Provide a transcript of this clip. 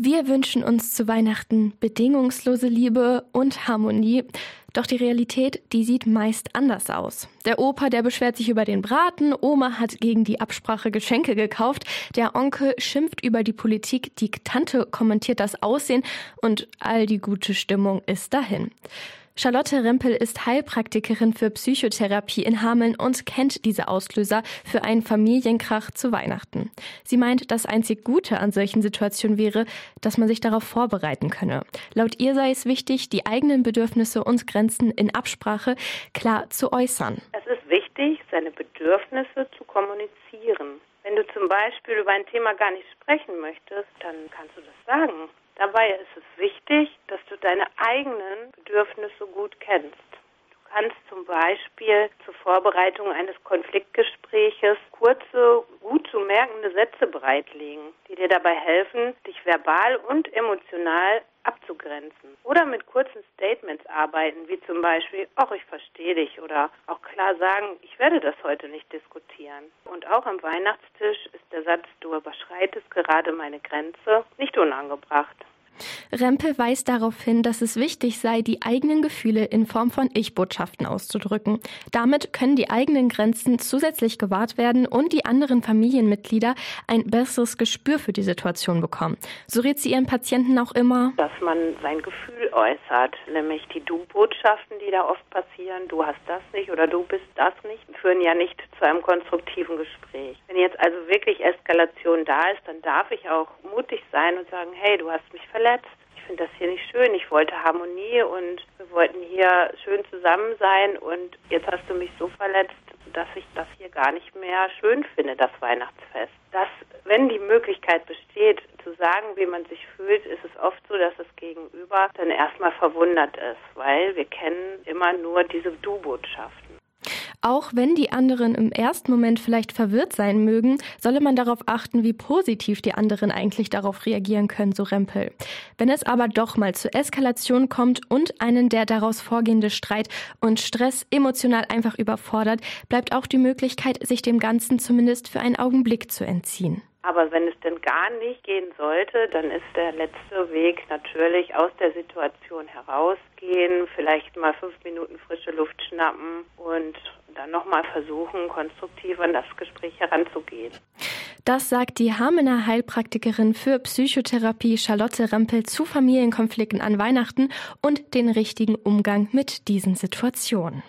Wir wünschen uns zu Weihnachten bedingungslose Liebe und Harmonie. Doch die Realität, die sieht meist anders aus. Der Opa, der beschwert sich über den Braten, Oma hat gegen die Absprache Geschenke gekauft, der Onkel schimpft über die Politik, die Tante kommentiert das Aussehen und all die gute Stimmung ist dahin. Charlotte Rempel ist Heilpraktikerin für Psychotherapie in Hameln und kennt diese Auslöser für einen Familienkrach zu Weihnachten. Sie meint, das einzig Gute an solchen Situationen wäre, dass man sich darauf vorbereiten könne. Laut ihr sei es wichtig, die eigenen Bedürfnisse und Grenzen in Absprache klar zu äußern. Es ist wichtig, seine Bedürfnisse zu kommunizieren. Wenn du zum Beispiel über ein Thema gar nicht sprechen möchtest, dann kannst du das sagen. Dabei ist es wichtig, dass deine eigenen Bedürfnisse gut kennst. Du kannst zum Beispiel zur Vorbereitung eines Konfliktgespräches kurze, gut zu merkende Sätze bereitlegen, die dir dabei helfen, dich verbal und emotional abzugrenzen. Oder mit kurzen Statements arbeiten, wie zum Beispiel, ach, ich verstehe dich oder auch klar sagen, ich werde das heute nicht diskutieren. Und auch am Weihnachtstisch ist der Satz, du überschreitest gerade meine Grenze, nicht unangebracht. Rempel weist darauf hin, dass es wichtig sei, die eigenen Gefühle in Form von Ich-Botschaften auszudrücken. Damit können die eigenen Grenzen zusätzlich gewahrt werden und die anderen Familienmitglieder ein besseres Gespür für die Situation bekommen. So rät sie ihren Patienten auch immer, dass man sein Gefühl äußert, nämlich die Du-Botschaften, die da oft passieren, du hast das nicht oder du bist das nicht, führen ja nicht zu einem konstruktiven Gespräch. Wenn jetzt also wirklich Eskalation da ist, dann darf ich auch mutig sein und sagen, hey, du hast mich verletzt finde das hier nicht schön. Ich wollte Harmonie und wir wollten hier schön zusammen sein und jetzt hast du mich so verletzt, dass ich das hier gar nicht mehr schön finde, das Weihnachtsfest. Dass, wenn die Möglichkeit besteht, zu sagen, wie man sich fühlt, ist es oft so, dass das Gegenüber dann erstmal verwundert ist, weil wir kennen immer nur diese Du-Botschaften. Auch wenn die anderen im ersten Moment vielleicht verwirrt sein mögen, solle man darauf achten, wie positiv die anderen eigentlich darauf reagieren können, so Rempel. Wenn es aber doch mal zur Eskalation kommt und einen der daraus vorgehende Streit und Stress emotional einfach überfordert, bleibt auch die Möglichkeit, sich dem Ganzen zumindest für einen Augenblick zu entziehen. Aber wenn es denn gar nicht gehen sollte, dann ist der letzte Weg natürlich aus der Situation herausgehen, vielleicht mal fünf Minuten frische Luft schnappen und dann nochmal versuchen, konstruktiv an das Gespräch heranzugehen. Das sagt die Hamener Heilpraktikerin für Psychotherapie Charlotte Rempel zu Familienkonflikten an Weihnachten und den richtigen Umgang mit diesen Situationen.